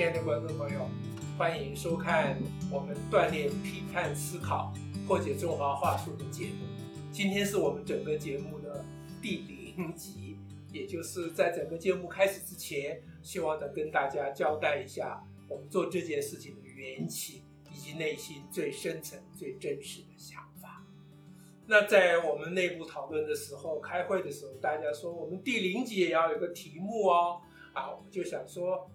亲爱的观众朋友，欢迎收看我们锻炼批判思考、破解中华话术的节目。今天是我们整个节目的第零集，也就是在整个节目开始之前，希望能跟大家交代一下我们做这件事情的缘起，以及内心最深层、最真实的想法。那在我们内部讨论的时候，开会的时候，大家说我们第零集也要有个题目哦。啊，我们就想说，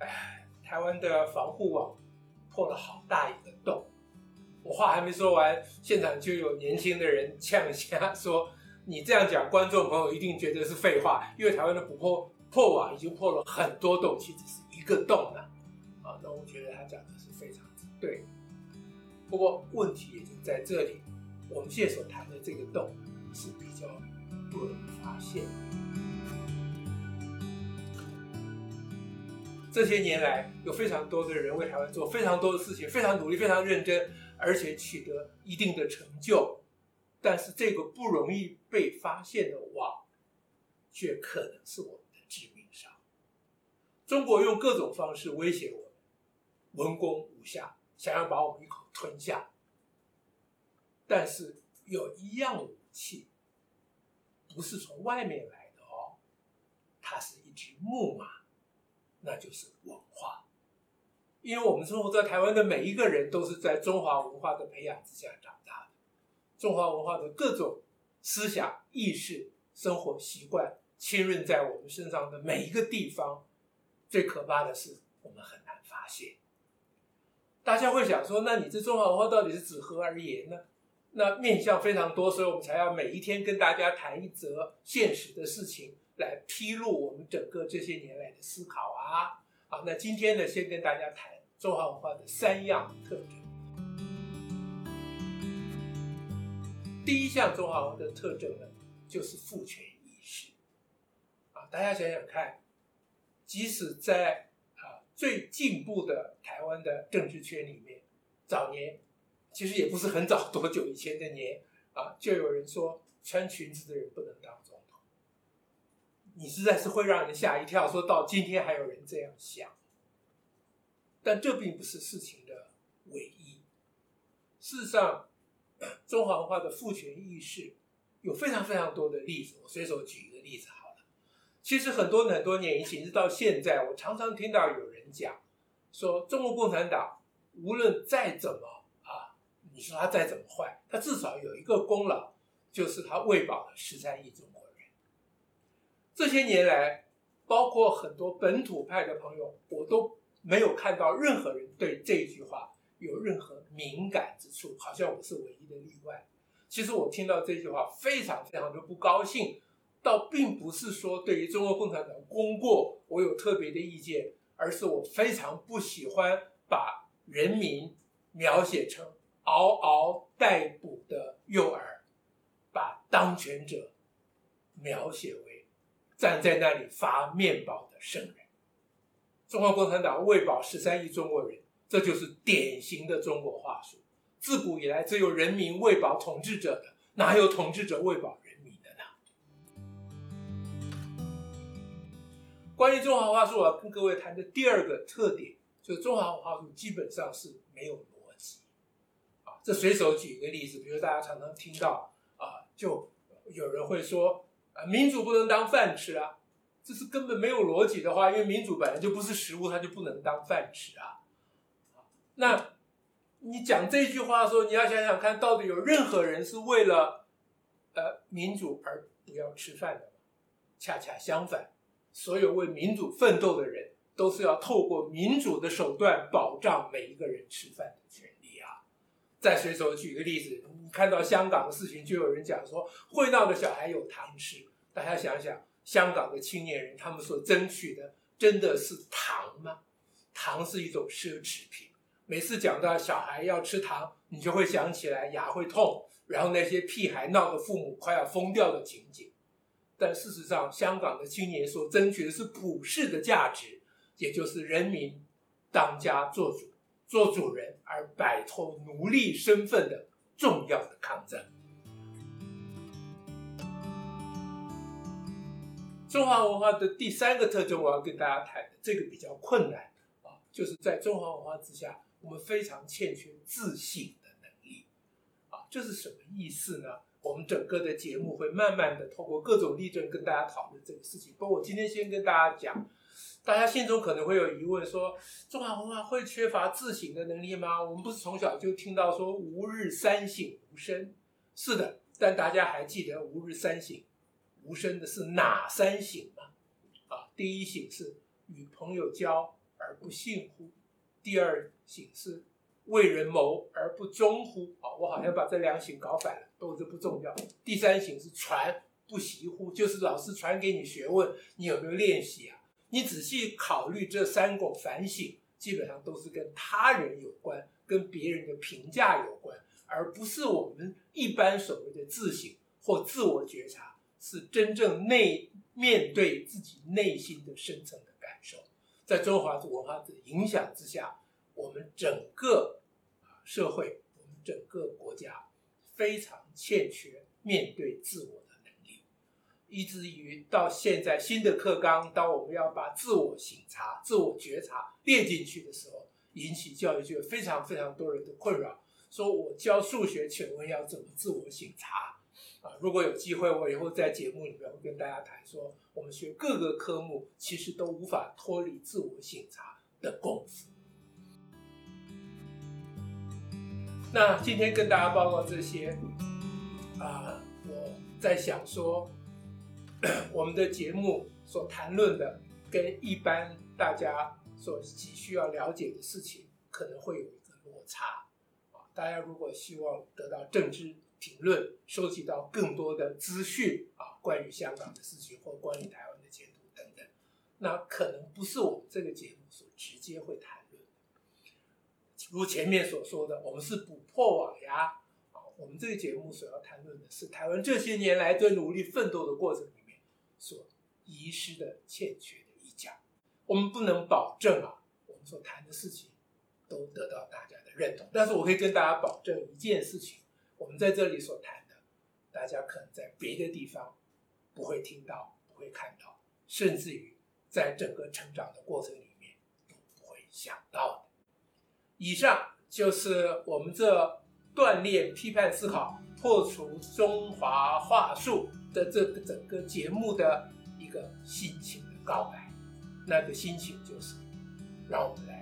哎，台湾的防护网破了好大一个洞。我话还没说完，现场就有年轻的人呛下说：“你这样讲，观众朋友一定觉得是废话，因为台湾的破破网已经破了很多洞，其实是一个洞了。”啊，那我觉得他讲的是非常之对。不过问题也就在这里，我们现在所谈的这个洞是比较不容易发现。这些年来，有非常多的人为台湾做非常多的事情，非常努力，非常认真，而且取得一定的成就。但是，这个不容易被发现的网，却可能是我们的致命伤。中国用各种方式威胁我们，文攻武吓，想要把我们一口吞下。但是，有一样武器，不是从外面来的哦，它是一只木马。那就是文化，因为我们生活在台湾的每一个人都是在中华文化的培养之下长大的，中华文化的各种思想、意识、生活习惯浸润在我们身上的每一个地方。最可怕的是，我们很难发现。大家会想说，那你这中华文化到底是指何而言呢？那面向非常多，所以我们才要每一天跟大家谈一则现实的事情。来披露我们整个这些年来的思考啊！好，那今天呢，先跟大家谈中华文化的三样特征。第一项中华文化的特征呢，就是父权意识。啊，大家想想看，即使在啊最进步的台湾的政治圈里面，早年其实也不是很早多久以前的年啊，就有人说穿裙子的人不能当总统。你实在是会让人吓一跳，说到今天还有人这样想，但这并不是事情的唯一。事实上，中华文化的父权意识有非常非常多的例子。我随手举一个例子好了。其实很多很多年以前，一直到现在，我常常听到有人讲说，中国共产党无论再怎么，你说他再怎么坏，他至少有一个功劳，就是他喂饱了十三亿中国人。这些年来，包括很多本土派的朋友，我都没有看到任何人对这句话有任何敏感之处，好像我是唯一的例外。其实我听到这句话非常非常的不高兴，倒并不是说对于中国共产党功过我有特别的意见，而是我非常不喜欢把人民描写成嗷嗷待哺的幼儿，把当权者描写为。站在那里发面包的圣人，中国共产党喂饱十三亿中国人，这就是典型的中国话术。自古以来，只有人民喂饱统治者的，哪有统治者喂饱人民的呢？关于中华话术，我要跟各位谈的第二个特点，就是中华话术基本上是没有这随手举一个例子，比如大家常常听到啊，就有人会说啊。民主不能当饭吃啊，这是根本没有逻辑的话，因为民主本来就不是食物，它就不能当饭吃啊。那，你讲这句话的时候，你要想想看，到底有任何人是为了呃民主而不要吃饭的？恰恰相反，所有为民主奋斗的人，都是要透过民主的手段保障每一个人吃饭的权利。再随手举个例子，你看到香港的事情，就有人讲说，会闹的小孩有糖吃。大家想想，香港的青年人他们所争取的真的是糖吗？糖是一种奢侈品。每次讲到小孩要吃糖，你就会想起来牙会痛，然后那些屁孩闹得父母快要疯掉的情景。但事实上，香港的青年所争取的是普世的价值，也就是人民当家作主、做主人，而摆脱奴隶身份的重要的抗争。中华文化的第三个特征，我要跟大家谈的这个比较困难啊，就是在中华文化之下，我们非常欠缺自省的能力啊，这是什么意思呢？我们整个的节目会慢慢的透过各种例证跟大家讨论这个事情。不过我今天先跟大家讲，大家心中可能会有疑问说，说中华文化会缺乏自省的能力吗？我们不是从小就听到说“吾日三省吾身”，是的，但大家还记得“吾日三省吾身”的是哪三省吗？啊，第一省是与朋友交而不信乎？第二省是为人谋而不忠乎？啊，我好像把这两省搞反了。都这不重要。第三省是传不习乎，就是老师传给你学问，你有没有练习啊？你仔细考虑这三个反省，基本上都是跟他人有关，跟别人的评价有关，而不是我们一般所谓的自省或自我觉察，是真正内面对自己内心的深层的感受。在中华文化的影响之下，我们整个社会，我们整个国家。非常欠缺面对自我的能力，以至于到现在新的课纲，当我们要把自我省察、自我觉察列进去的时候，引起教育界非常非常多人的困扰。说我教数学，请问要怎么自我省察？啊，如果有机会，我以后在节目里面会跟大家谈说，我们学各个科目其实都无法脱离自我省察的功夫。那今天跟大家报告这些，啊，我在想说，我们的节目所谈论的跟一般大家所急需要了解的事情可能会有一个落差，啊，大家如果希望得到政治评论，收集到更多的资讯啊，关于香港的事情或关于台湾的前途等等，那可能不是我们这个节目所直接会谈。如前面所说的，我们是补破网呀。啊，我们这个节目所要谈论的是台湾这些年来对努力奋斗的过程里面所遗失的、欠缺的一角。我们不能保证啊，我们所谈的事情都得到大家的认同。但是我可以跟大家保证一件事情：我们在这里所谈的，大家可能在别的地方不会听到、不会看到，甚至于在整个成长的过程里面都不会想到的。以上就是我们这锻炼批判思考、破除中华话术的这个整个节目的一个心情的告白。那个心情就是，让我们来